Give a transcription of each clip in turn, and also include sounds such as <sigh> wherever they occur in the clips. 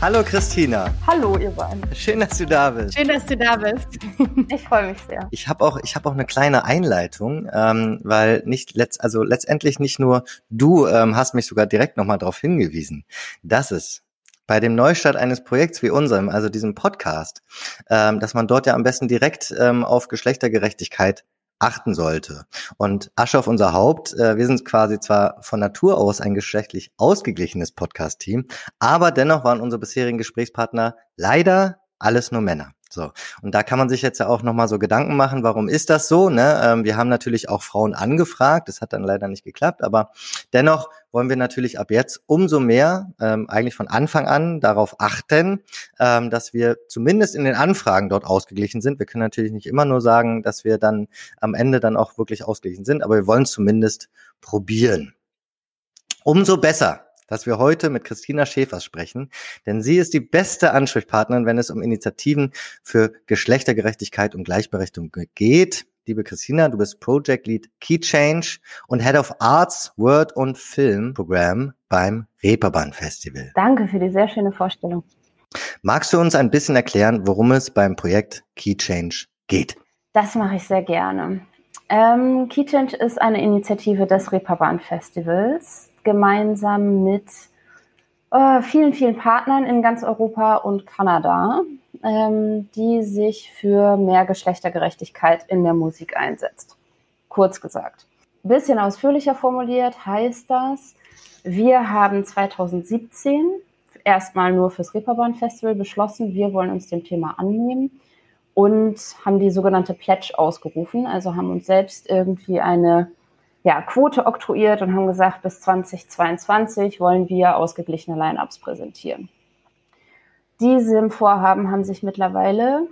Hallo Christina. Hallo ihr beiden. Schön, dass du da bist. Schön, dass du da bist. <laughs> Ich freue mich sehr. Ich habe auch, ich habe auch eine kleine Einleitung, ähm, weil nicht letzt, also letztendlich nicht nur du ähm, hast mich sogar direkt nochmal darauf hingewiesen, dass es bei dem Neustart eines Projekts wie unserem, also diesem Podcast, ähm, dass man dort ja am besten direkt ähm, auf Geschlechtergerechtigkeit achten sollte. Und Asche auf unser Haupt, äh, wir sind quasi zwar von Natur aus ein geschlechtlich ausgeglichenes Podcast-Team, aber dennoch waren unsere bisherigen Gesprächspartner leider alles nur Männer. So. Und da kann man sich jetzt ja auch nochmal so Gedanken machen, warum ist das so? Ne? Ähm, wir haben natürlich auch Frauen angefragt, das hat dann leider nicht geklappt, aber dennoch wollen wir natürlich ab jetzt umso mehr, ähm, eigentlich von Anfang an, darauf achten, ähm, dass wir zumindest in den Anfragen dort ausgeglichen sind. Wir können natürlich nicht immer nur sagen, dass wir dann am Ende dann auch wirklich ausgeglichen sind, aber wir wollen zumindest probieren. Umso besser, dass wir heute mit Christina Schäfers sprechen, denn sie ist die beste Ansprechpartnerin, wenn es um Initiativen für Geschlechtergerechtigkeit und Gleichberechtigung geht. Liebe Christina, du bist Project Lead Key Change und Head of Arts, Word und Film Programm beim Reeperbahn Festival. Danke für die sehr schöne Vorstellung. Magst du uns ein bisschen erklären, worum es beim Projekt Key Change geht? Das mache ich sehr gerne. Ähm, Key Change ist eine Initiative des Reeperbahn Festivals gemeinsam mit äh, vielen, vielen Partnern in ganz Europa und Kanada, ähm, die sich für mehr Geschlechtergerechtigkeit in der Musik einsetzt. Kurz gesagt. Bisschen ausführlicher formuliert heißt das, wir haben 2017 erstmal nur fürs Reeperbahn Festival beschlossen, wir wollen uns dem Thema annehmen und haben die sogenannte Pledge ausgerufen, also haben uns selbst irgendwie eine ja, Quote oktroyiert und haben gesagt, bis 2022 wollen wir ausgeglichene Line-ups präsentieren. Diesem Vorhaben haben sich mittlerweile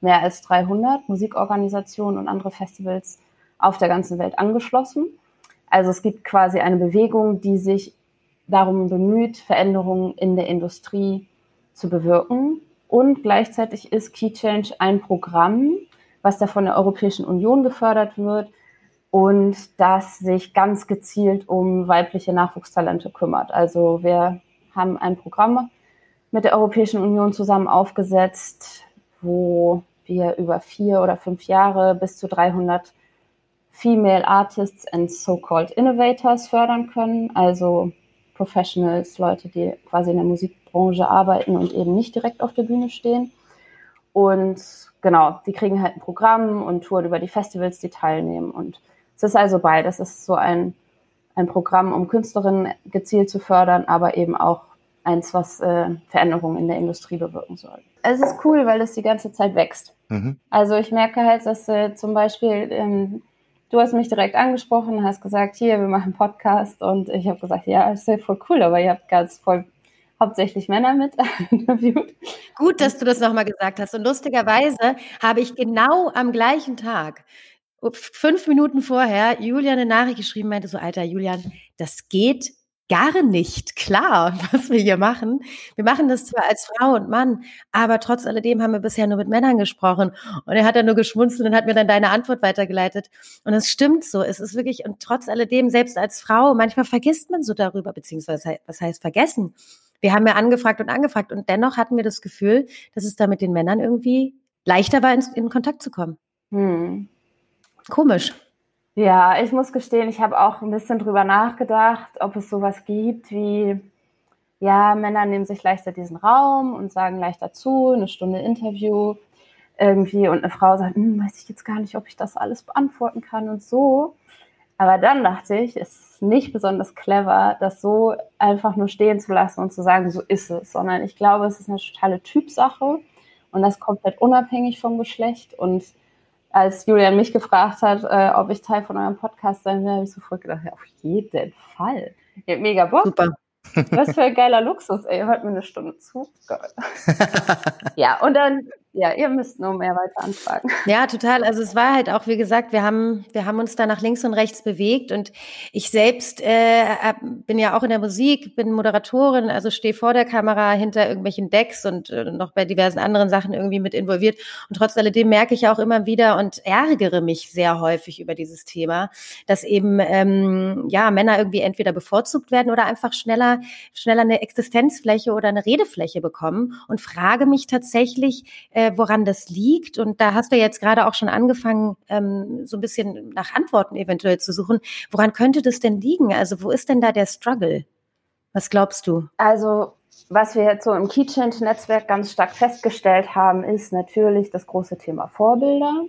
mehr als 300 Musikorganisationen und andere Festivals auf der ganzen Welt angeschlossen. Also es gibt quasi eine Bewegung, die sich darum bemüht, Veränderungen in der Industrie zu bewirken. Und gleichzeitig ist Key Change ein Programm, was da von der Europäischen Union gefördert wird, und das sich ganz gezielt um weibliche Nachwuchstalente kümmert. Also wir haben ein Programm mit der Europäischen Union zusammen aufgesetzt, wo wir über vier oder fünf Jahre bis zu 300 Female Artists and So-called Innovators fördern können, also Professionals, Leute, die quasi in der Musikbranche arbeiten und eben nicht direkt auf der Bühne stehen. Und genau, die kriegen halt ein Programm und touren über die Festivals, die teilnehmen. Und es ist also beides. Es ist so ein, ein Programm, um Künstlerinnen gezielt zu fördern, aber eben auch eins, was äh, Veränderungen in der Industrie bewirken soll. Es ist cool, weil es die ganze Zeit wächst. Mhm. Also ich merke halt, dass äh, zum Beispiel, ähm, du hast mich direkt angesprochen, hast gesagt, hier, wir machen Podcast und ich habe gesagt, ja, ist ja voll cool, aber ihr habt ganz voll hauptsächlich Männer mit <laughs> interviewt. Gut, dass du das nochmal gesagt hast. Und lustigerweise habe ich genau am gleichen Tag fünf Minuten vorher Julian eine Nachricht geschrieben, meinte so, alter Julian, das geht gar nicht klar, <laughs> was wir hier machen. Wir machen das zwar als Frau und Mann, aber trotz alledem haben wir bisher nur mit Männern gesprochen. Und er hat dann nur geschmunzelt und hat mir dann deine Antwort weitergeleitet. Und es stimmt so. Es ist wirklich, und trotz alledem, selbst als Frau, manchmal vergisst man so darüber, beziehungsweise, was heißt vergessen? Wir haben ja angefragt und angefragt und dennoch hatten wir das Gefühl, dass es da mit den Männern irgendwie leichter war, in, in Kontakt zu kommen. Hm. Komisch. Ja, ich muss gestehen, ich habe auch ein bisschen drüber nachgedacht, ob es sowas gibt wie, ja, Männer nehmen sich leichter diesen Raum und sagen leichter zu, eine Stunde Interview irgendwie und eine Frau sagt, hm, weiß ich jetzt gar nicht, ob ich das alles beantworten kann und so. Aber dann dachte ich, es ist nicht besonders clever, das so einfach nur stehen zu lassen und zu sagen, so ist es, sondern ich glaube, es ist eine totale Typsache und das komplett unabhängig vom Geschlecht und als Julian mich gefragt hat, äh, ob ich Teil von eurem Podcast sein will, habe ich sofort gedacht, ja, auf jeden Fall. Ja, mega Bock. Super. Was für ein geiler Luxus, ey. Hört mir eine Stunde zu. <laughs> Ja, und dann ja, ihr müsst nur mehr weiter anfragen. <laughs> Ja, total. Also es war halt auch, wie gesagt, wir haben, wir haben uns da nach links und rechts bewegt und ich selbst äh, bin ja auch in der Musik, bin Moderatorin, also stehe vor der Kamera hinter irgendwelchen Decks und äh, noch bei diversen anderen Sachen irgendwie mit involviert. Und trotz alledem merke ich auch immer wieder und ärgere mich sehr häufig über dieses Thema, dass eben ähm, ja Männer irgendwie entweder bevorzugt werden oder einfach schneller, schneller eine Existenzfläche oder eine Redefläche bekommen und frage mich tatsächlich, äh, äh, woran das liegt. Und da hast du jetzt gerade auch schon angefangen, ähm, so ein bisschen nach Antworten eventuell zu suchen. Woran könnte das denn liegen? Also wo ist denn da der Struggle? Was glaubst du? Also was wir jetzt so im Keychange-Netzwerk ganz stark festgestellt haben, ist natürlich das große Thema Vorbilder.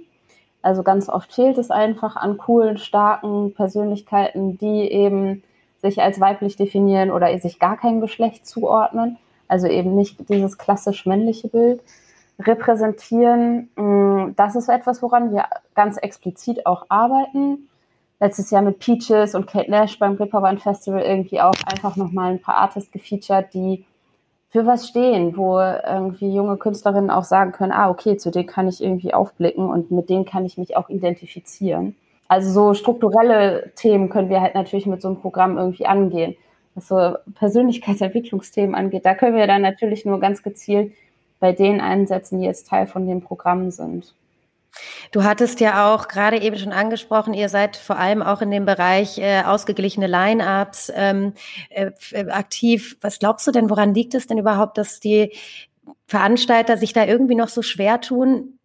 Also ganz oft fehlt es einfach an coolen, starken Persönlichkeiten, die eben sich als weiblich definieren oder sich gar kein Geschlecht zuordnen. Also eben nicht dieses klassisch männliche Bild repräsentieren. Mm, das ist etwas, woran wir ganz explizit auch arbeiten. Letztes Jahr mit Peaches und Kate Nash beim Reeperbahn Festival irgendwie auch einfach nochmal ein paar Artists gefeatured, die für was stehen, wo irgendwie junge Künstlerinnen auch sagen können, ah, okay, zu denen kann ich irgendwie aufblicken und mit denen kann ich mich auch identifizieren. Also so strukturelle Themen können wir halt natürlich mit so einem Programm irgendwie angehen. Was so Persönlichkeitsentwicklungsthemen angeht, da können wir dann natürlich nur ganz gezielt bei den einsetzen, die jetzt Teil von dem Programm sind. Du hattest ja auch gerade eben schon angesprochen, ihr seid vor allem auch in dem Bereich äh, ausgeglichene Line-ups ähm, äh, aktiv. Was glaubst du denn, woran liegt es denn überhaupt, dass die Veranstalter sich da irgendwie noch so schwer tun,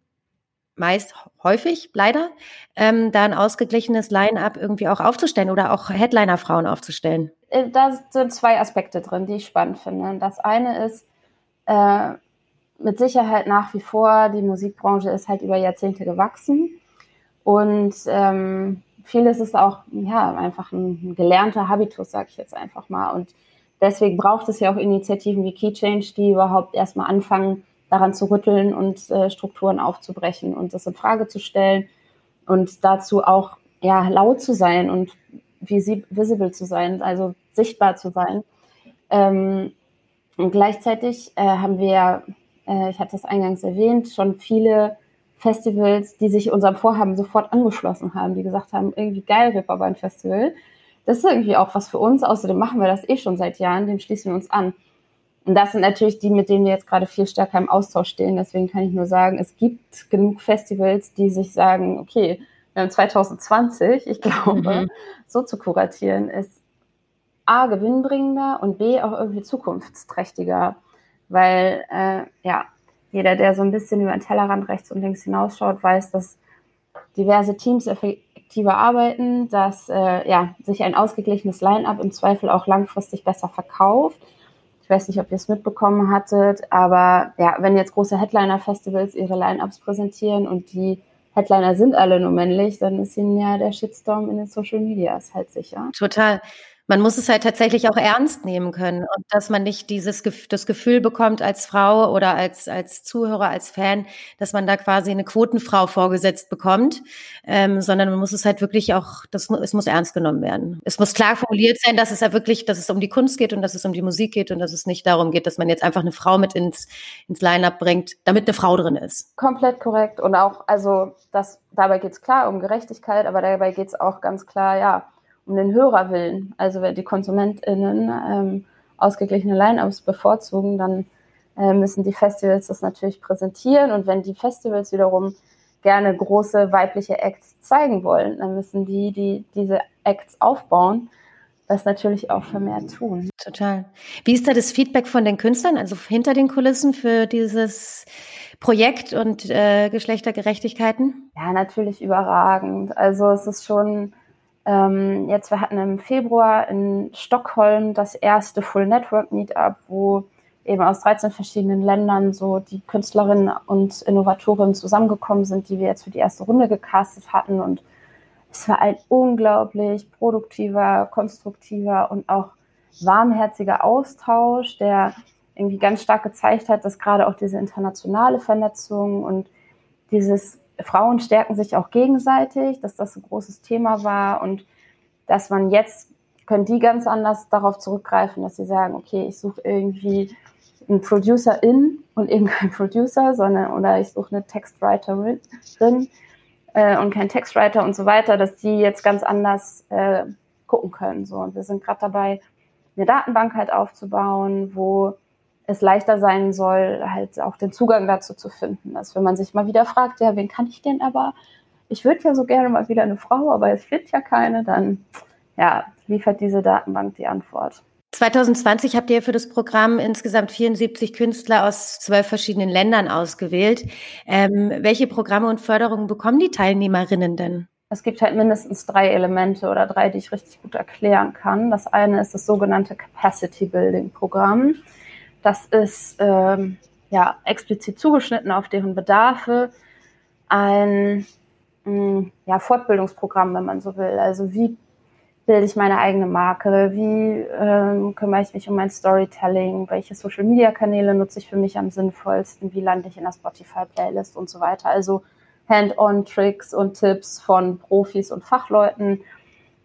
meist häufig leider, ähm, da ein ausgeglichenes Line-up irgendwie auch aufzustellen oder auch Headliner-Frauen aufzustellen? Äh, da sind zwei Aspekte drin, die ich spannend finde. Das eine ist, äh, mit Sicherheit nach wie vor, die Musikbranche ist halt über Jahrzehnte gewachsen und ähm, vieles ist auch ja einfach ein, gelernter Habitus, sage ich jetzt einfach mal. Und deswegen braucht es ja auch Initiativen wie Key die überhaupt erstmal anfangen, daran zu rütteln und äh, Strukturen aufzubrechen und das in Frage zu stellen und dazu auch ja laut zu sein und visible zu sein, also sichtbar zu sein. Ähm, und gleichzeitig äh, haben wir äh, ich hatte es eingangs erwähnt, schon viele Festivals, die sich unserem Vorhaben sofort angeschlossen haben, die gesagt haben, irgendwie geil, Reeperbahn Festival. Das ist irgendwie auch was für uns. Außerdem machen wir das eh schon seit Jahren, dem schließen wir uns an. Und das sind natürlich die, mit denen wir jetzt gerade viel stärker im Austausch stehen. Deswegen kann ich nur sagen, es gibt genug Festivals, die sich sagen, okay, wir haben 2020, ich glaube, mhm. so zu kuratieren ist A, gewinnbringender und B, auch irgendwie zukunftsträchtiger weil äh, ja, jeder, der so ein bisschen über den Tellerrand rechts und links hinausschaut, weiß, dass diverse Teams effektiver arbeiten, dass äh, ja, sich ein ausgeglichenes Line-up im Zweifel auch langfristig besser verkauft. Ich weiß nicht, ob ihr es mitbekommen hattet, aber ja, wenn jetzt große Headliner-Festivals ihre Line-ups präsentieren und die Headliner sind alle nur männlich, dann ist ihnen ja der Shitstorm in den Social Medias halt sicher. Total man muss es halt tatsächlich auch ernst nehmen können und dass man nicht dieses das Gefühl bekommt als Frau oder als als Zuhörer als Fan, dass man da quasi eine Quotenfrau vorgesetzt bekommt, ähm, sondern man muss es halt wirklich auch, das es muss ernst genommen werden. Es muss klar formuliert sein, dass es ja wirklich, dass es um die Kunst geht und dass es um die Musik geht und dass es nicht darum geht, dass man jetzt einfach eine Frau mit ins ins Line-up bringt, damit eine Frau drin ist. Komplett korrekt und auch also das dabei geht es klar um Gerechtigkeit, aber dabei geht es auch ganz klar ja um den Hörer willen, also wenn die KonsumentInnen ähm, ausgeglichene Line-Ups bevorzugen, dann äh, müssen die Festivals das natürlich präsentieren und wenn die Festivals wiederum gerne große weibliche Acts zeigen wollen, dann müssen die, die diese Acts aufbauen, das natürlich auch vermehrt tun. Total. Wie ist da das Feedback von den Künstlern, also hinter den Kulissen für dieses Projekt und äh, Geschlechtergerechtigkeiten? Ja, natürlich überragend. Also es ist schon ähm, jetzt, wir hatten im Februar in Stockholm das erste Full Network Meetup, wo eben aus 13 verschiedenen Ländern so die Künstlerinnen und Innovatorinnen zusammengekommen sind, die wir jetzt für die erste Runde gecastet hatten. Und es war ein unglaublich produktiver, konstruktiver und auch warmherziger Austausch, der irgendwie ganz stark gezeigt hat, dass gerade auch diese internationale Vernetzung und dieses Frauen stärken sich auch gegenseitig, dass das ein großes Thema war und dass man jetzt können die ganz anders darauf zurückgreifen, dass sie sagen, okay, ich suche irgendwie einen Producer in und eben kein <laughs> Producer, sondern oder ich suche eine Textwriterin äh, und kein Textwriter und so weiter, dass die jetzt ganz anders äh, gucken können. So. Und wir sind gerade dabei, eine Datenbank halt aufzubauen, wo es leichter sein soll, halt auch den Zugang dazu zu finden. Dass wenn man sich mal wieder fragt, ja, wen kann ich denn aber? Ich würde ja so gerne mal wieder eine Frau, aber es wird ja keine, dann ja, liefert diese Datenbank die Antwort. 2020 habt ihr für das Programm insgesamt 74 Künstler aus zwölf verschiedenen Ländern ausgewählt. Ähm, welche Programme und Förderungen bekommen die Teilnehmerinnen denn? Es gibt halt mindestens drei Elemente oder drei, die ich richtig gut erklären kann. Das eine ist das sogenannte Capacity Building Programm. Das ist ähm, ja explizit zugeschnitten auf deren Bedarfe. Ein mh, mm, ja, Fortbildungsprogramm, wenn man so will. Also wie bilde ich meine eigene Marke? Wie ähm, kümmere ich mich um mein Storytelling? Welche Social-Media-Kanäle nutze ich für mich am sinnvollsten? Wie lande ich in der Spotify-Playlist und so weiter? Also Hand-on-Tricks und Tipps von Profis und Fachleuten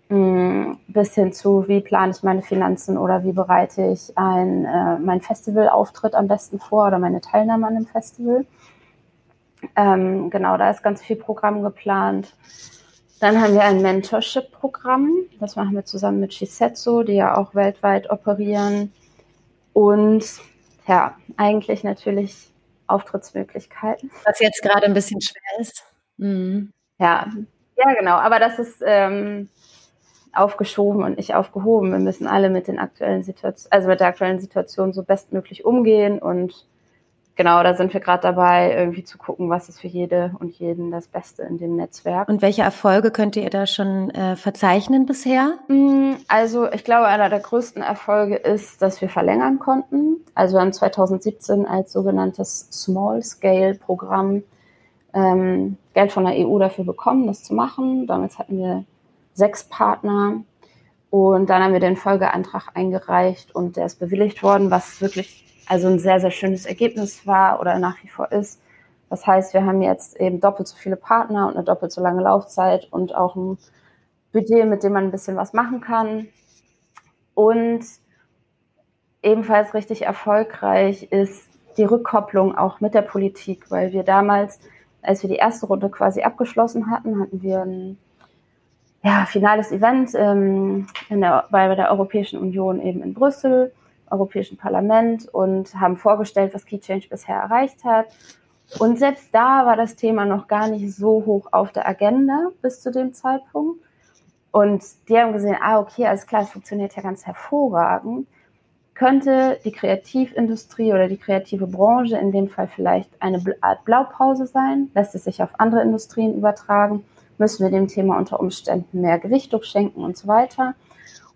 bis hin zu, wie plane ich meine Finanzen oder wie bereite ich ein, äh, mein Festivalauftritt am besten vor oder meine Teilnahme an dem Festival. Ähm, genau, da ist ganz viel Programm geplant. Dann haben wir ein Mentorship-Programm. Das machen wir zusammen mit Shisetsu, die ja auch weltweit operieren. Und ja, eigentlich natürlich Auftrittsmöglichkeiten. Was jetzt gerade ein bisschen schwer ist. Mhm. Ja, ja, genau. Aber das ist ähm, aufgeschoben und nicht aufgehoben. Wir müssen alle mit den aktuellen Situationen, also mit der aktuellen Situation so bestmöglich umgehen und genau, da sind wir gerade dabei, irgendwie zu gucken, was ist für jede und jeden das Beste in dem Netzwerk. Und welche Erfolge könnt ihr da schon äh, verzeichnen bisher? Mm, also ich glaube, einer der größten Erfolge ist, dass wir verlängern konnten. Also wir haben 2017 als sogenanntes Small Scale Programm ähm, Geld von der EU dafür bekommen, das zu machen. Damals hatten wir sechs Partner. Und dann haben wir den Folgeantrag eingereicht und der ist bewilligt worden, was wirklich also ein sehr, sehr schönes Ergebnis war oder nach wie vor ist. Das heißt, wir haben jetzt eben doppelt so viele Partner und eine doppelt so lange Laufzeit und auch ein Budget, mit dem man ein bisschen was machen kann. Und ebenfalls richtig erfolgreich ist die Rückkopplung auch mit der Politik, weil wir damals, als wir die erste Runde quasi abgeschlossen hatten, hatten wir ein ja, finales Event ähm, der, bei der Europäischen Union eben in Brüssel Europäischen Parlament und haben vorgestellt, was Key Change bisher erreicht hat. Und selbst da war das Thema noch gar nicht so hoch auf der Agenda bis zu dem Zeitpunkt. Und die haben gesehen, ah, okay, alles klar, es funktioniert ja ganz hervorragend. Könnte die Kreativindustrie oder die kreative Branche in dem Fall vielleicht eine Art Blaupause sein? Lässt es sich auf andere Industrien übertragen? Müssen wir dem Thema unter Umständen mehr Gewichtung schenken und so weiter?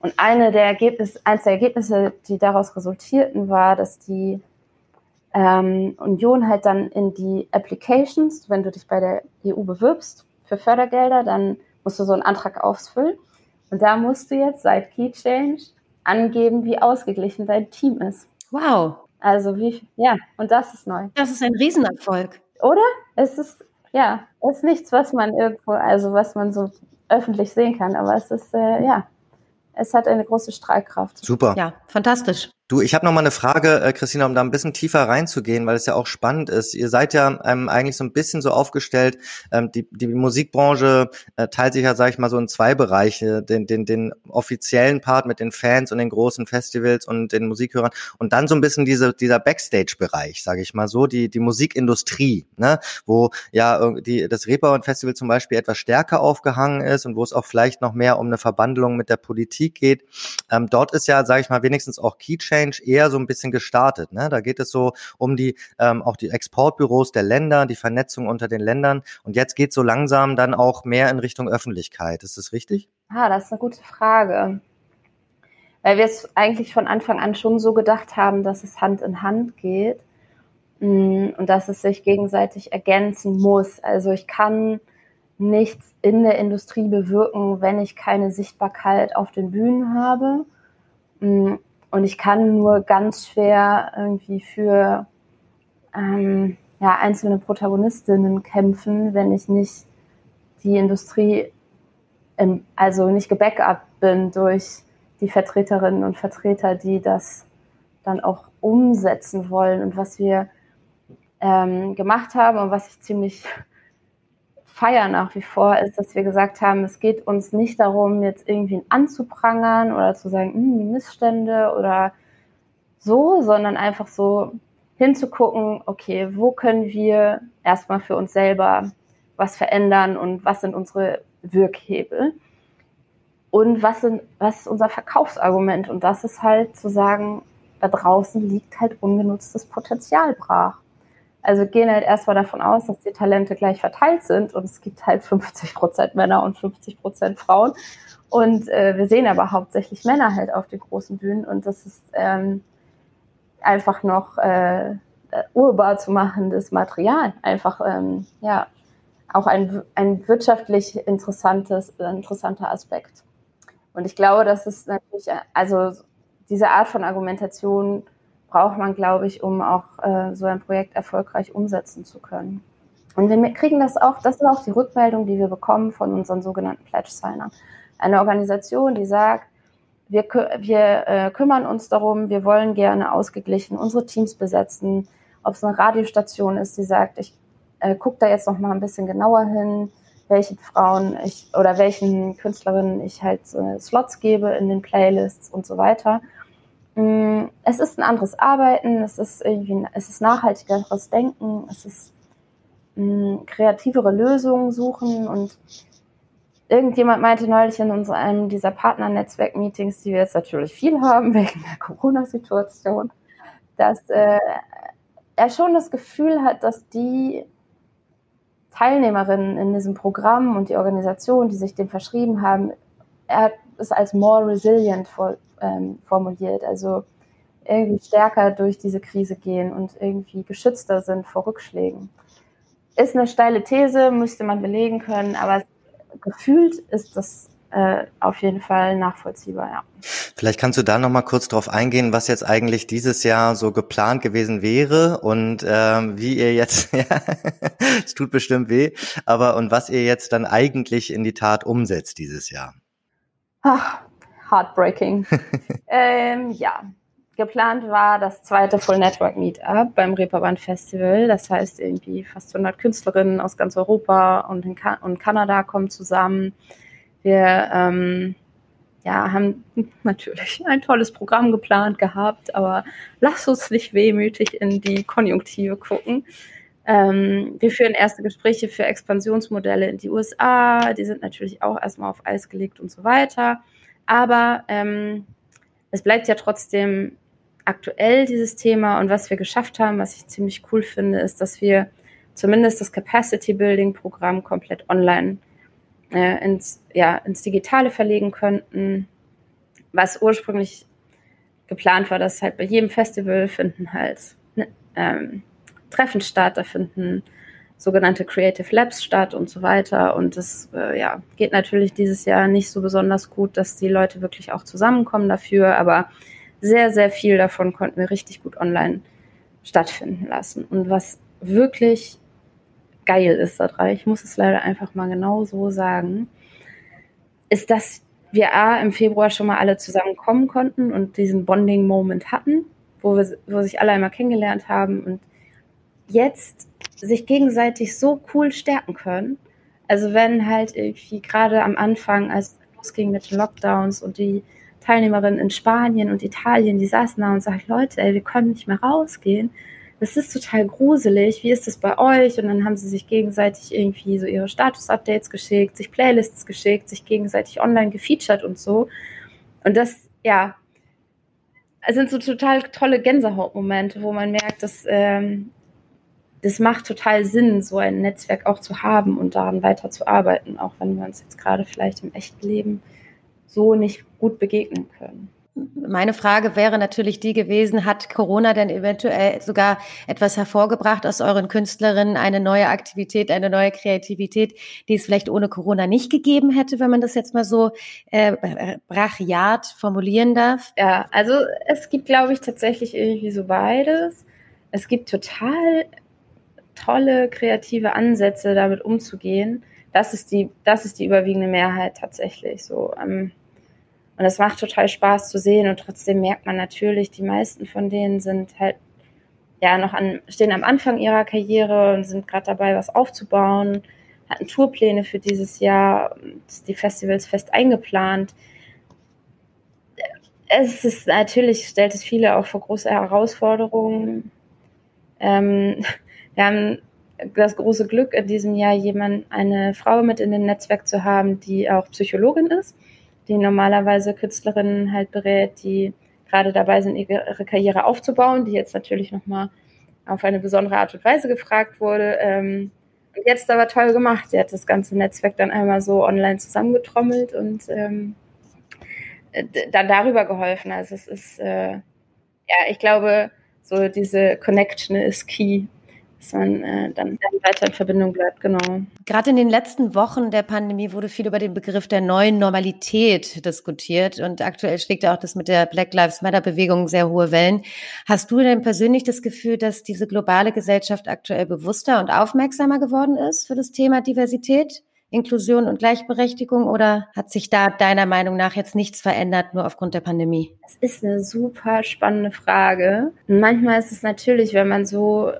Und eine der Ergebnisse, eines der Ergebnisse, die daraus resultierten, war, dass die ähm, Union halt dann in die Applications, wenn du dich bei der EU bewirbst für Fördergelder, dann musst du so einen Antrag ausfüllen. Und da musst du jetzt seit Key Change angeben, wie ausgeglichen dein Team ist. Wow. Also wie, ja, und das ist neu. Das ist ein Riesenerfolg. Oder? Es ist, ja, es ist nichts, was man irgendwo, also was man so öffentlich sehen kann, aber es ist, äh, ja, es hat eine große Strahlkraft. Super. Ja, fantastisch. Du, ich habe noch mal eine Frage, äh, Christina, um da ein bisschen tiefer reinzugehen, weil es ja auch spannend ist. Ihr seid ja ähm, eigentlich so ein bisschen so aufgestellt. Ähm, die, die Musikbranche äh, teilt sich ja, sage ich mal, so in zwei Bereiche: den, den, den offiziellen Part mit den Fans und den großen Festivals und den Musikhörern und dann so ein bisschen diese, dieser Backstage-Bereich, sage ich mal so, die die Musikindustrie, ne, wo ja die das Reeperbahn Festival zum Beispiel etwas stärker aufgehangen ist und wo es auch vielleicht noch mehr um eine Verbandlung mit der Politik geht. Ähm, dort ist ja, sage ich mal, wenigstens auch Keychain Change eher so ein bisschen gestartet. Ne? Da geht es so um die ähm, auch die Exportbüros der Länder, die Vernetzung unter den Ländern. Und jetzt geht so langsam dann auch mehr in Richtung Öffentlichkeit. Ist das richtig? Ah, das ist eine gute Frage. Weil wir es eigentlich von Anfang an schon so gedacht haben, dass es Hand in Hand geht mm, und dass es sich gegenseitig ergänzen muss. Also ich kann nichts in der Industrie bewirken, wenn ich keine Sichtbarkeit auf den Bühnen habe. Und ich kann nur ganz schwer irgendwie für ähm, ja, einzelne Protagonistinnen kämpfen, wenn ich nicht die Industrie, im, also nicht gebackupt bin durch die Vertreterinnen und Vertreter, die das dann auch umsetzen wollen. Und was wir ähm, gemacht haben und was ich ziemlich feier nach wie vor, ist, dass wir gesagt haben, es geht uns nicht darum, jetzt irgendwie anzuprangern oder zu sagen, hm, Missstände oder so, sondern einfach so hinzugucken, okay, wo können wir erstmal für uns selber was verändern und was sind unsere Wirkhebel und was, sind, was ist unser Verkaufsargument und das ist halt zu sagen, da draußen liegt halt ungenutztes Potenzial brach. Also gehen halt erstmal davon aus, dass die Talente gleich verteilt sind und es gibt halt 50 Prozent Männer und 50 Prozent Frauen. Und äh, wir sehen aber hauptsächlich Männer halt auf den großen Bühnen und das ist ähm, einfach noch äh, urbar zu machendes Material. Einfach, ähm, ja, auch ein, ein wirtschaftlich interessantes, interessanter Aspekt. Und ich glaube, das ist natürlich, also diese Art von Argumentation braucht man, glaube ich, um auch äh, so ein Projekt erfolgreich umsetzen zu können. Und wir kriegen das auch, das ist auch die Rückmeldung, die wir bekommen von unseren sogenannten Pledge-Signern. Eine Organisation, die sagt, wir, wir äh, kümmern uns darum, wir wollen gerne ausgeglichen unsere Teams besetzen. Ob es eine Radiostation ist, die sagt, ich äh, gucke da jetzt noch mal ein bisschen genauer hin, welchen Frauen ich oder welchen Künstlerinnen ich halt äh, Slots gebe in den Playlists und so weiter. Mm, es ist ein anderes Arbeiten, es ist irgendwie, es ist nachhaltigeres Denken, es ist mh, mm, kreativere Lösungen suchen und irgendjemand meinte neulich in unserem dieser Partnernetzwerk-Meetings, die wir jetzt natürlich viel haben <laughs> wegen der Corona-Situation, dass äh, er schon das Gefühl hat, dass die Teilnehmerinnen in diesem Programm und die Organisation, die sich dem verschrieben haben, er hat es als more resilient vor, ähm, formuliert, also irgendwie stärker durch diese Krise gehen und irgendwie geschützter sind vor Rückschlägen. Ist eine steile These, müsste man belegen können, aber gefühlt ist das äh, auf jeden Fall nachvollziehbar, ja. Vielleicht kannst du da noch mal kurz drauf eingehen, was jetzt eigentlich dieses Jahr so geplant gewesen wäre und ähm, wie ihr jetzt, <laughs> ja, es tut bestimmt weh, aber und was ihr jetzt dann eigentlich in die Tat umsetzt dieses Jahr. Ach, heartbreaking. <laughs> ähm, ja, geplant war das zweite Full Network Meetup beim Reeperbahn Festival. Das heißt irgendwie fast 100 Künstlerinnen aus ganz Europa und, in Ka und Kanada kommen zusammen. Wir ähm, ja, haben <laughs> natürlich ein tolles Programm geplant gehabt, aber lass uns nicht wehmütig in die Konjunktive gucken. Ähm, wir führen erste Gespräche für Expansionsmodelle in die USA. Die sind natürlich auch erstmal auf Eis gelegt und so weiter. Aber ähm, es bleibt ja trotzdem aktuell, dieses Thema. Und was wir geschafft haben, was ich ziemlich cool finde, ist, dass wir zumindest das Capacity Building Programm komplett online äh, ins, ja, ins Digitale verlegen könnten. Was ursprünglich geplant war, dass halt bei jedem Festival finden halt ne, ähm, Treffen statt, da finden sogenannte Creative Labs statt und so weiter. Und das äh, ja, geht natürlich dieses Jahr nicht so besonders gut, dass die Leute wirklich auch zusammenkommen dafür, aber sehr, sehr viel davon konnten wir richtig gut online stattfinden lassen. Und was wirklich geil ist daran, ich muss es leider einfach mal genau so sagen, ist, dass wir A, im Februar schon mal alle zusammenkommen konnten und diesen Bonding-Moment hatten, wo, wir, wo sich alle einmal kennengelernt haben und jetzt sich gegenseitig so cool stärken können. Also wenn halt irgendwie gerade am Anfang, als es losging mit den Lockdowns und die Teilnehmerinnen in Spanien und Italien, die saßen da und sagten, Leute, ey, wir können nicht mehr rausgehen. Das ist total gruselig. Wie ist das bei euch? Und dann haben sie sich gegenseitig irgendwie so ihre Status-Updates geschickt, sich Playlists geschickt, sich gegenseitig online gefeatured und so. Und das, ja, sind so total tolle Gänsehautmomente, wo man merkt, dass ähm, das macht total Sinn, so ein Netzwerk auch zu haben und daran weiterzuarbeiten, auch wenn wir uns jetzt gerade vielleicht im echten Leben so nicht gut begegnen können. Meine Frage wäre natürlich die gewesen, hat Corona denn eventuell sogar etwas hervorgebracht aus euren Künstlerinnen, eine neue Aktivität, eine neue Kreativität, die es vielleicht ohne Corona nicht gegeben hätte, wenn man das jetzt mal so äh, brachiat formulieren darf? Ja, also es gibt, glaube ich, tatsächlich irgendwie so beides. Es gibt total tolle kreative Ansätze, damit umzugehen. Das ist die, das ist die überwiegende Mehrheit tatsächlich so. Ähm, Und es macht total Spaß zu sehen und trotzdem merkt man natürlich, die meisten von denen sind halt ja noch an, stehen am Anfang ihrer Karriere und sind gerade dabei, was aufzubauen, hatten Tourpläne für dieses Jahr, die Festivals fest eingeplant. Es ist natürlich, stellt es viele auch vor große Herausforderungen. Ähm, wir haben das große Glück, in diesem Jahr jemand, eine Frau mit in dem Netzwerk zu haben, die auch Psychologin ist, die normalerweise Künstlerinnen halt berät, die gerade dabei sind, ihre Karriere aufzubauen, die jetzt natürlich nochmal auf eine besondere Art und Weise gefragt wurde. Ähm, und jetzt aber toll gemacht. Sie hat das ganze Netzwerk dann einmal so online zusammengetrommelt und ähm, dann darüber geholfen. Also es ist, äh, ja, ich glaube, so diese Connection ist key dass man äh, dann, dann weiter in Verbindung bleibt, genau. Gerade in den letzten Wochen der Pandemie wurde viel über den Begriff der neuen Normalität diskutiert und aktuell schlägt auch das mit der Black Lives Matter Bewegung sehr hohe Wellen. Hast du denn persönlich das Gefühl, dass diese globale Gesellschaft aktuell bewusster und aufmerksamer geworden ist für das Thema Diversität? Inklusion und Gleichberechtigung oder hat sich da deiner Meinung nach jetzt nichts verändert, nur aufgrund der Pandemie? Das ist eine super spannende Frage. manchmal ist es natürlich, wenn man so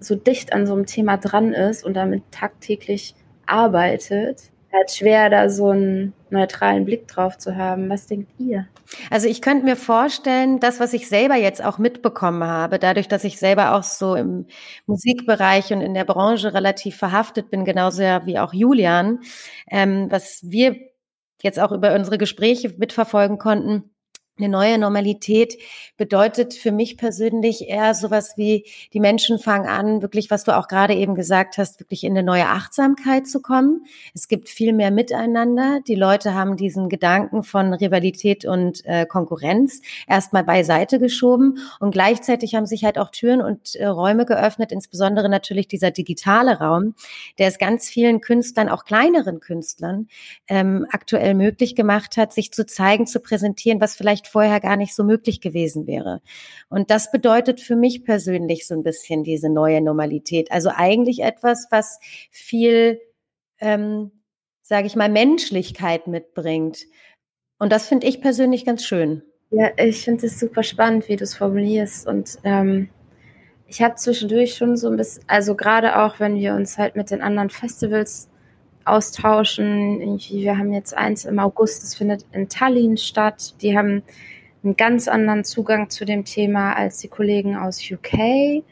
so dicht an so einem Thema dran ist und damit tagtäglich arbeitet, halt schwer, da so einen neutralen Blick drauf zu haben. Was denkt ihr? Also ich könnte mir vorstellen, das, was ich selber jetzt auch mitbekommen habe, dadurch, dass ich selber auch so im Musikbereich und in der Branche relativ verhaftet bin, genauso wie auch Julian, ähm, was wir jetzt auch über unsere Gespräche mitverfolgen konnten, eine neue Normalität bedeutet für mich persönlich eher sowas wie, die Menschen fangen an, wirklich, was du auch gerade eben gesagt hast, wirklich in eine neue Achtsamkeit zu kommen. Es gibt viel mehr Miteinander. Die Leute haben diesen Gedanken von Rivalität und äh, Konkurrenz erstmal beiseite geschoben und gleichzeitig haben sich halt auch Türen und äh, Räume geöffnet, insbesondere natürlich dieser digitale Raum, der es ganz vielen Künstlern, auch kleineren Künstlern, ähm, aktuell möglich gemacht hat, sich zu zeigen, zu präsentieren, was vielleicht vielleicht vorher gar nicht so möglich gewesen wäre. Und das bedeutet für mich persönlich so ein bisschen diese neue Normalität. Also eigentlich etwas, was viel, ähm, sage ich mal, Menschlichkeit mitbringt. Und das finde ich persönlich ganz schön. Ja, ich finde es super spannend, wie du es formulierst. Und ähm, ich habe zwischendurch schon so ein bisschen, also gerade auch, wenn wir uns halt mit den anderen Festivals austauschen. Wir haben jetzt eins im August, das findet in Tallinn statt. Die haben einen ganz anderen Zugang zu dem Thema als die Kollegen aus UK.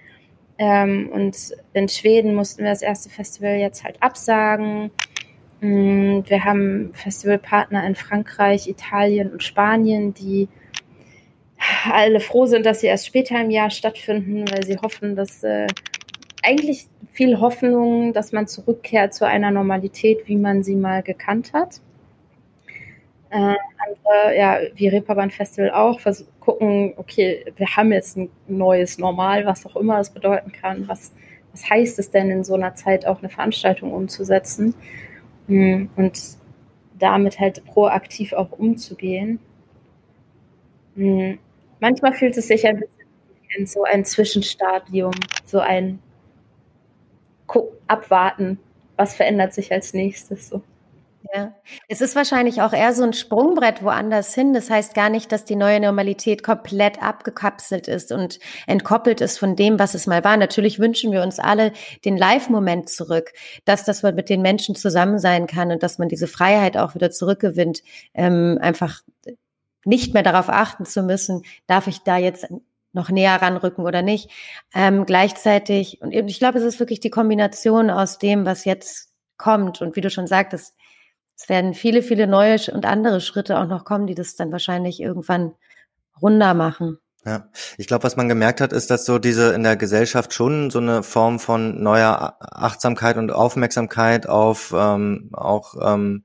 Ähm, und in Schweden mussten wir das erste Festival jetzt halt absagen. Mm, wir haben Festivalpartner in Frankreich, Italien und Spanien, die alle froh sind, dass sie erst später im Jahr stattfinden, weil sie hoffen, dass äh, eigentlich viel Hoffnung, dass man zurückkehrt zu einer Normalität, wie man sie mal gekannt hat. Äh, andere, ja, wie Reeperbahn Festival auch, gucken, okay, wir haben jetzt ein neues Normal, was auch immer das bedeuten kann. Was, was heißt es denn in so einer Zeit auch eine Veranstaltung umzusetzen? Hm, und damit halt proaktiv auch umzugehen. Hm, manchmal fühlt es sich ein bisschen in so ein Zwischenstadium, so ein abwarten, was verändert sich als nächstes so. Ja, es ist wahrscheinlich auch eher so ein Sprungbrett woanders hin. Das heißt gar nicht, dass die neue Normalität komplett abgekapselt ist und entkoppelt ist von dem, was es mal war. Natürlich wünschen wir uns alle den Live-Moment zurück, dass das man mit den Menschen zusammen sein kann und dass man diese Freiheit auch wieder zurückgewinnt, ähm, einfach nicht mehr darauf achten zu müssen, darf ich da jetzt noch näher ranrücken oder nicht. Ähm, gleichzeitig, und ich glaube, es ist wirklich die Kombination aus dem, was jetzt kommt. Und wie du schon sagtest, es werden viele, viele neue und andere Schritte auch noch kommen, die das dann wahrscheinlich irgendwann runder machen. Ja, ich glaube, was man gemerkt hat, ist, dass so diese in der Gesellschaft schon so eine Form von neuer Achtsamkeit und Aufmerksamkeit auf ähm, auch ähm,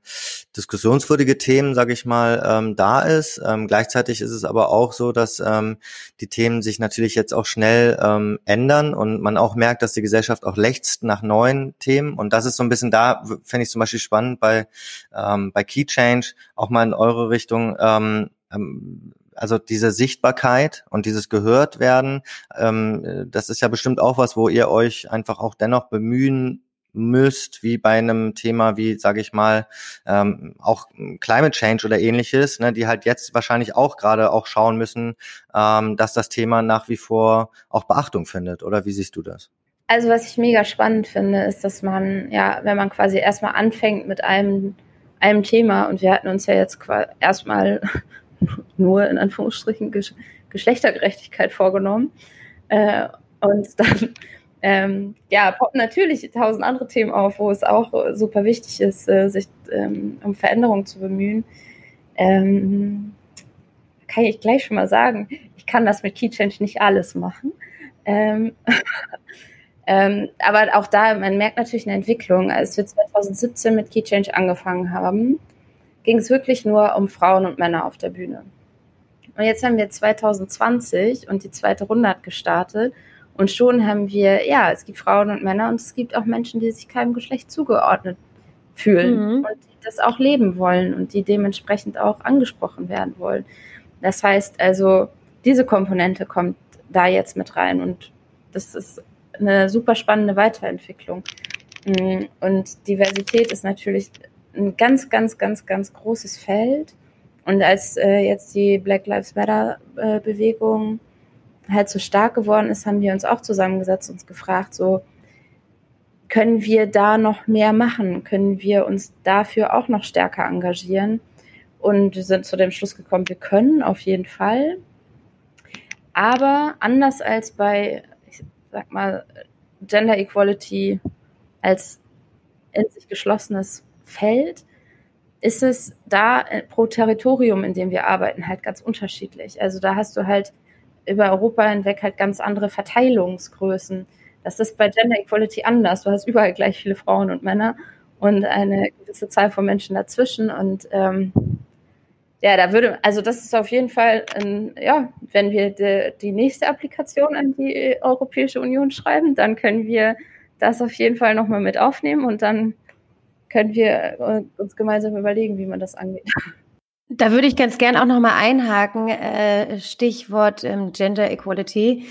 diskussionswürdige Themen, sage ich mal, ähm, da ist. Ähm, gleichzeitig ist es aber auch so, dass ähm, die Themen sich natürlich jetzt auch schnell ähm, ändern und man auch merkt, dass die Gesellschaft auch lechzt nach neuen Themen. Und das ist so ein bisschen da, fände ich zum Beispiel spannend bei ähm, bei Key Change auch mal in eure Richtung. Ähm, ähm, also diese Sichtbarkeit und dieses gehört werden, ähm, das ist ja bestimmt auch was, wo ihr euch einfach auch dennoch bemühen müsst, wie bei einem Thema wie, sage ich mal, ähm, auch Climate Change oder ähnliches, ne, die halt jetzt wahrscheinlich auch gerade auch schauen müssen, ähm, dass das Thema nach wie vor auch Beachtung findet. Oder wie siehst du das? Also was ich mega spannend finde, ist, dass man, ja, wenn man quasi erstmal anfängt mit einem, einem Thema, und wir hatten uns ja jetzt erstmal nur in Anführungsstrichen Geschlechtergerechtigkeit vorgenommen, äh, und dann ähm, ja, poppen natürlich tausend andere Themen auf, wo es auch super wichtig ist, äh, sich ähm, um Veränderungen zu bemühen. Ähm, kann ich gleich schon mal sagen, ich kann das mit Key Change nicht alles machen. Ähm, <laughs> ähm, aber auch da, man merkt natürlich eine Entwicklung. Als wir 2017 mit Key Change angefangen haben, ging es wirklich nur um Frauen und Männer auf der Bühne. Und jetzt haben wir 2020 und die zweite Runde hat gestartet und schon haben wir, ja, es gibt Frauen und Männer und es gibt auch Menschen, die sich keinem Geschlecht zugeordnet fühlen mhm. und die das auch leben wollen und die dementsprechend auch angesprochen werden wollen. Das heißt also, diese Komponente kommt da jetzt mit rein und das ist eine super spannende Weiterentwicklung. Mm, und Diversität ist natürlich ein ganz, ganz, ganz, ganz großes Feld. Und als äh, jetzt die Black Lives Matter äh, halt so stark geworden ist, haben wir uns auch zusammengesetzt und uns gefragt, so, können wir da noch mehr machen? Können wir uns dafür auch noch stärker engagieren? Und wir sind zu dem Schluss gekommen, wir können auf jeden Fall. Aber anders als bei, ich sag mal, Gender Equality als in sich geschlossenes Feld, ist es da pro Territorium, in dem wir arbeiten, halt ganz unterschiedlich. Also da hast du halt über Europa hinweg halt ganz andere Verteilungsgrößen. Das ist bei Gender Equality anders. Du hast überall gleich viele Frauen und Männer und eine gewisse Zahl von Menschen dazwischen. Und ähm, ja, da würde, also das ist auf jeden Fall, ein, ja, wenn wir de, die nächste Applikation an die Europäische Union schreiben, dann können wir das auf jeden Fall nochmal mit aufnehmen und dann können wir uns gemeinsam überlegen, wie man das angeht. <laughs> Da würde ich ganz gern auch nochmal einhaken, äh, Stichwort ähm, Gender Equality.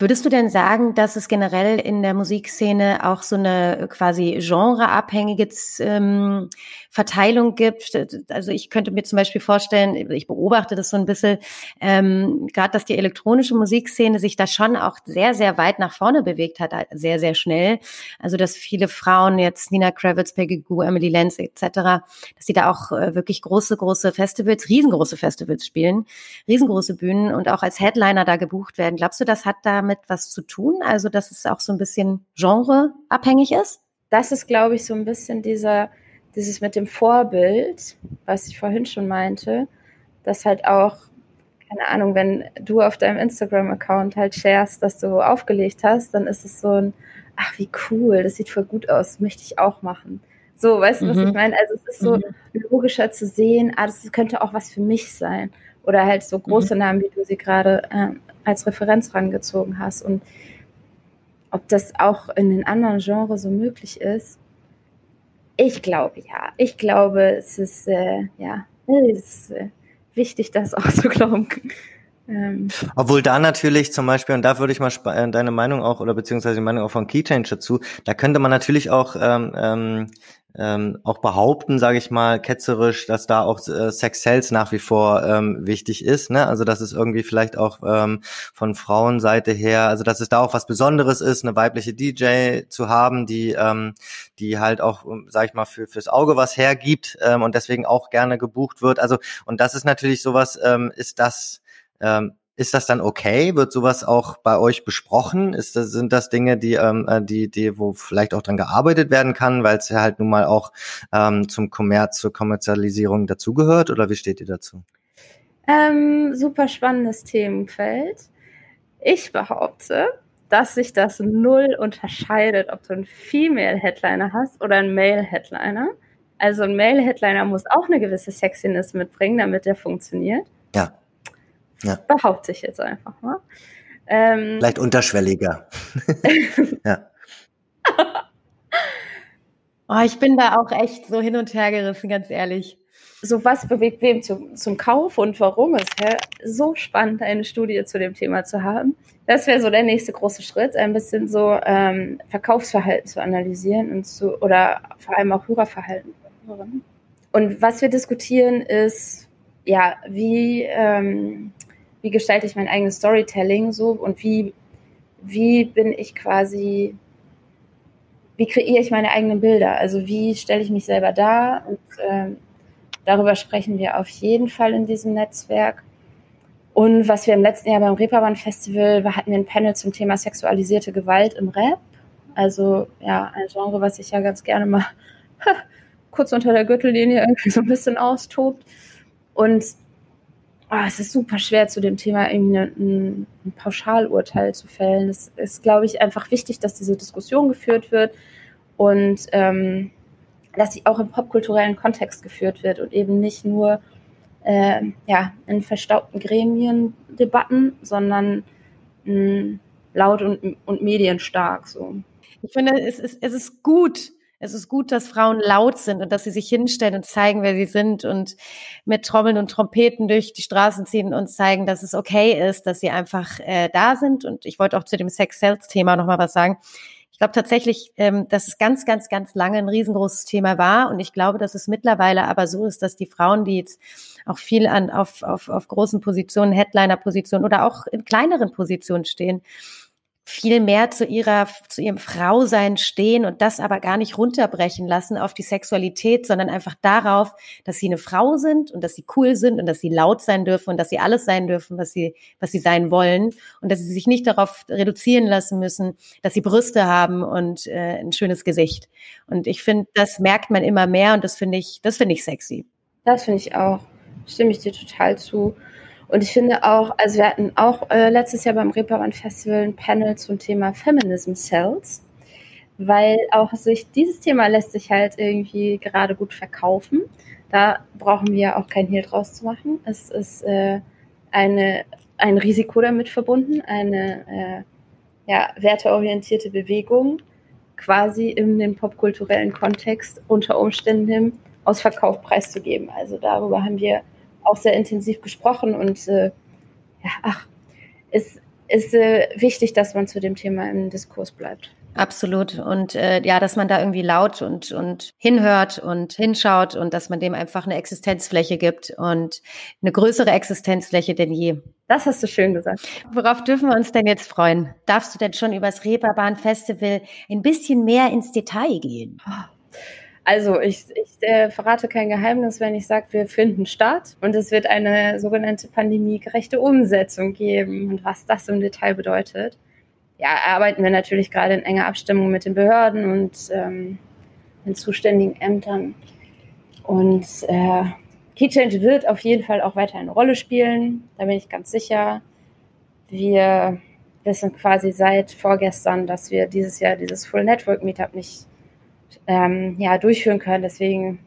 Würdest du denn sagen, dass es generell in der Musikszene auch so eine quasi genreabhängige ähm, Verteilung gibt? Also ich könnte mir zum Beispiel vorstellen, ich beobachte das so ein bisschen, ähm, gerade dass die elektronische Musikszene sich da schon auch sehr, sehr weit nach vorne bewegt hat, sehr, sehr schnell. Also dass viele Frauen jetzt, Nina Kravitz, Peggy Goo, Emily Lenz etc., dass sie da auch äh, wirklich große, große Festivals, riesengroße Festivals spielen, riesengroße Bühnen und auch als Headliner da gebucht werden. Glaubst du, das hat da damit was zu tun? Also, dass es auch so ein bisschen genreabhängig ist? Das ist, glaube ich, so ein bisschen dieser, dieses mit dem Vorbild, was ich vorhin schon meinte, dass halt auch, keine Ahnung, wenn du auf deinem Instagram-Account halt sharest, dass du aufgelegt hast, dann ist es so ein, ach, wie cool, das sieht voll gut aus, möchte ich auch machen. So, weißt du, was mhm. ich meine? Also es ist so mhm. logischer zu sehen, ah, das könnte auch was für mich sein. Oder halt so große mhm. Namen, wie du sie gerade äh, als Referenz rangezogen hast. Und ob das auch in den anderen Genres so möglich ist, ich glaube ja. Ich glaube, es ist, äh, ja, es ist äh, wichtig, das <laughs> auch zu glauben. Ähm. Obwohl da natürlich zum Beispiel, und da würde ich mal äh, deine Meinung auch, oder beziehungsweise die Meinung auch von Keychange dazu, da könnte man natürlich auch ähm, ähm, ähm, auch behaupten, sage ich mal, ketzerisch, dass da auch äh, Sex Sales nach wie vor ähm, wichtig ist. Ne? Also dass es irgendwie vielleicht auch ähm, von Frauenseite her, also dass es da auch was Besonderes ist, eine weibliche DJ zu haben, die ähm, die halt auch, ähm, sage ich mal, für fürs Auge was hergibt ähm, und deswegen auch gerne gebucht wird. Also und das ist natürlich sowas, ähm, ist das ähm, ist das dann okay? Wird sowas auch bei euch besprochen? Ist das, sind das Dinge, die, ähm, äh, die, die, wo vielleicht auch dran gearbeitet werden kann, weil es ja halt nun mal auch ähm, zum Kommerz, zur Kommerzialisierung dazugehört? Oder wie steht ihr dazu? Ähm, super spannendes Themenfeld. Ich behaupte, dass sich das null unterscheidet, ob du einen Female Headliner hast oder einen Male Headliner. Also ein Male Headliner muss auch eine gewisse Sexiness mitbringen, damit der funktioniert. Ja. Ja. Behaupte ich jetzt einfach mal. Ähm, Vielleicht unterschwelliger. <laughs> ja. oh, ich bin da auch echt so hin und her gerissen, ganz ehrlich. so was bewegt wem zum, zum Kauf und warum ist ja so spannend, eine Studie zu dem Thema zu haben. Das wäre so der nächste große Schritt, ein bisschen so ähm, Verkaufsverhalten zu analysieren und zu, oder vor allem auch Hörerverhalten. Und was wir diskutieren ist, ja, wie, ähm, wie gestalte ich mein eigenes Storytelling so und wie, wie bin ich quasi wie kreiere ich meine eigenen Bilder? Also wie stelle ich mich selber dar? Und ähm, darüber sprechen wir auf jeden Fall in diesem Netzwerk. Und was wir im letzten Jahr beim Reeperbahn Festival hatten wir ein Panel zum Thema sexualisierte Gewalt im Rap. Also ja, ein Genre, was sich ja ganz gerne mal <laughs> kurz unter der Gürtellinie irgendwie so ein bisschen austobt. Und oh, es ist super schwer zu dem Thema irgendwie ein, ein Pauschalurteil zu fällen. Es ist, glaube ich, einfach wichtig, dass diese Diskussion geführt wird und ähm, dass sie auch im popkulturellen Kontext geführt wird und eben nicht nur äh, ja, in verstaubten Gremien Debatten, sondern mh, laut und, und medienstark. So. Ich finde, es ist, es ist gut, es ist gut, dass Frauen laut sind und dass sie sich hinstellen und zeigen, wer sie sind und mit Trommeln und Trompeten durch die Straßen ziehen und zeigen, dass es okay ist, dass sie einfach äh, da sind. Und ich wollte auch zu dem Sex-Sales-Thema nochmal was sagen. Ich glaube tatsächlich, ähm, dass es ganz, ganz, ganz lange ein riesengroßes Thema war. Und ich glaube, dass es mittlerweile aber so ist, dass die Frauen, die jetzt auch viel an, auf, auf, auf großen Positionen, Headliner-Positionen oder auch in kleineren Positionen stehen, viel mehr zu ihrer, zu ihrem Frausein stehen und das aber gar nicht runterbrechen lassen auf die Sexualität, sondern einfach darauf, dass sie eine Frau sind und dass sie cool sind und dass sie laut sein dürfen und dass sie alles sein dürfen, was sie, was sie sein wollen und dass sie sich nicht darauf reduzieren lassen müssen, dass sie Brüste haben und äh, ein schönes Gesicht. Und ich finde, das merkt man immer mehr und das finde ich, das finde ich sexy. Das finde ich auch. Stimme ich dir total zu. Und ich finde auch, also wir hatten auch äh, letztes Jahr beim Reeperbahn Festival ein Panel zum Thema Feminism Cells, weil auch sich dieses Thema lässt sich halt irgendwie gerade gut verkaufen. Da brauchen wir auch kein Hehl draus zu machen. Es ist äh, eine, ein Risiko damit verbunden, eine äh, ja, werteorientierte Bewegung quasi in dem popkulturellen Kontext unter Umständen aus Verkauf preiszugeben. Also darüber haben wir auch sehr intensiv gesprochen und äh, ja, ach, es ist äh, wichtig, dass man zu dem Thema im Diskurs bleibt. Absolut. Und äh, ja, dass man da irgendwie laut und, und hinhört und hinschaut und dass man dem einfach eine Existenzfläche gibt und eine größere Existenzfläche denn je. Das hast du schön gesagt. Worauf dürfen wir uns denn jetzt freuen? Darfst du denn schon übers Reeperbahn Festival ein bisschen mehr ins Detail gehen? Oh. Also ich, ich äh, verrate kein Geheimnis, wenn ich sage, wir finden statt und es wird eine sogenannte pandemiegerechte Umsetzung geben und was das im Detail bedeutet. Ja, arbeiten wir natürlich gerade in enger Abstimmung mit den Behörden und ähm, den zuständigen Ämtern. Und äh, Keychange wird auf jeden Fall auch weiter eine Rolle spielen, da bin ich ganz sicher. Wir wissen quasi seit vorgestern, dass wir dieses Jahr dieses Full Network Meetup nicht ähm, ja, durchführen können. Deswegen,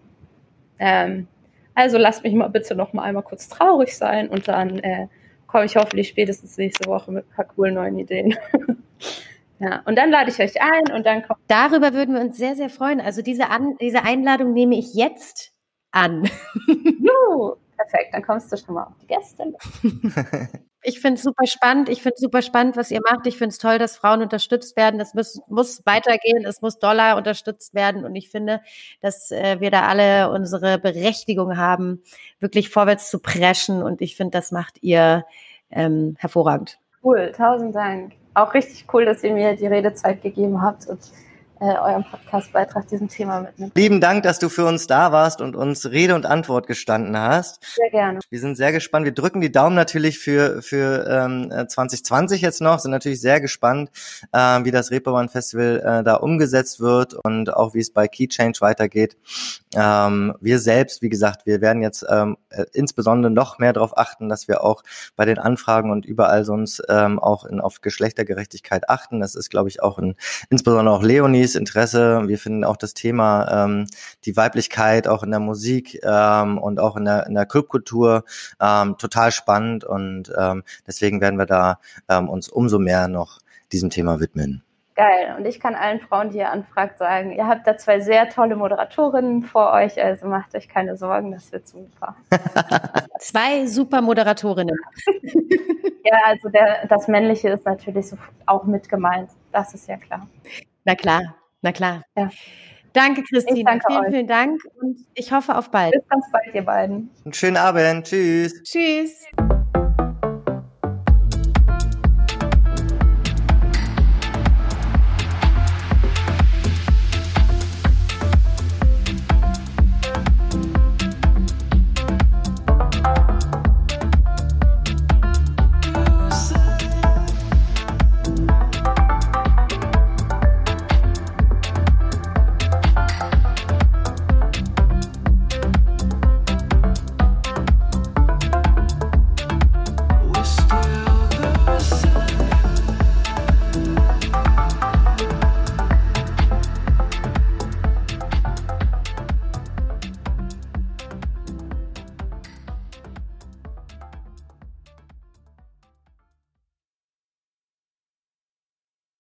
ähm, also lasst mich mal bitte noch mal einmal kurz traurig sein und dann äh, komme ich hoffentlich spätestens nächste Woche mit ein paar coolen neuen Ideen. <laughs> ja, und dann lade ich euch ein und dann kommt. Darüber würden wir uns sehr, sehr freuen. Also diese, an diese Einladung nehme ich jetzt an. Juhu, perfekt, dann kommst du schon mal auf die Gäste. <laughs> Ich finde es super spannend. Ich finde es super spannend, was ihr macht. Ich finde es toll, dass Frauen unterstützt werden. Das muss, muss weitergehen. Es muss Dollar unterstützt werden. Und ich finde, dass äh, wir da alle unsere Berechtigung haben, wirklich vorwärts zu preschen. Und ich finde, das macht ihr ähm, hervorragend. Cool, tausend Dank. Auch richtig cool, dass ihr mir die Redezeit gegeben habt und äh, eurem Podcastbeitrag diesem Thema mitnimmt. Lieben Dank, dass du für uns da warst und uns Rede und Antwort gestanden hast. Sehr gerne. Wir sind sehr gespannt. Wir drücken die Daumen natürlich für, für ähm, 2020 jetzt noch, sind natürlich sehr gespannt, äh, wie das Reeperbahn Festival äh, da umgesetzt wird und auch wie es bei Key Change weitergeht. Ähm, wir selbst, wie gesagt, wir werden jetzt ähm, äh, insbesondere noch mehr darauf achten, dass wir auch bei den Anfragen und überall sonst ähm, auch in, auf Geschlechtergerechtigkeit achten. Das ist, glaube ich, auch in, insbesondere auch Leonis Interesse. Wir finden auch das Thema ähm, die Weiblichkeit auch in der Musik ähm, und auch in der, in der Clubkultur ähm, total spannend und ähm, deswegen werden wir da ähm, uns umso mehr noch diesem Thema widmen. Geil. Und ich kann allen Frauen, die ihr anfragt, sagen, ihr habt da zwei sehr tolle Moderatorinnen vor euch, also macht euch keine Sorgen, das wird super. <laughs> zwei super Moderatorinnen. <laughs> ja, also der, das Männliche ist natürlich so auch mit gemeint. Das ist ja klar. Na klar, na klar. Ja. Danke, Christine. Danke vielen, euch. vielen Dank und ich hoffe auf bald. Bis ganz bald, ihr beiden. Einen schönen Abend. Tschüss. Tschüss.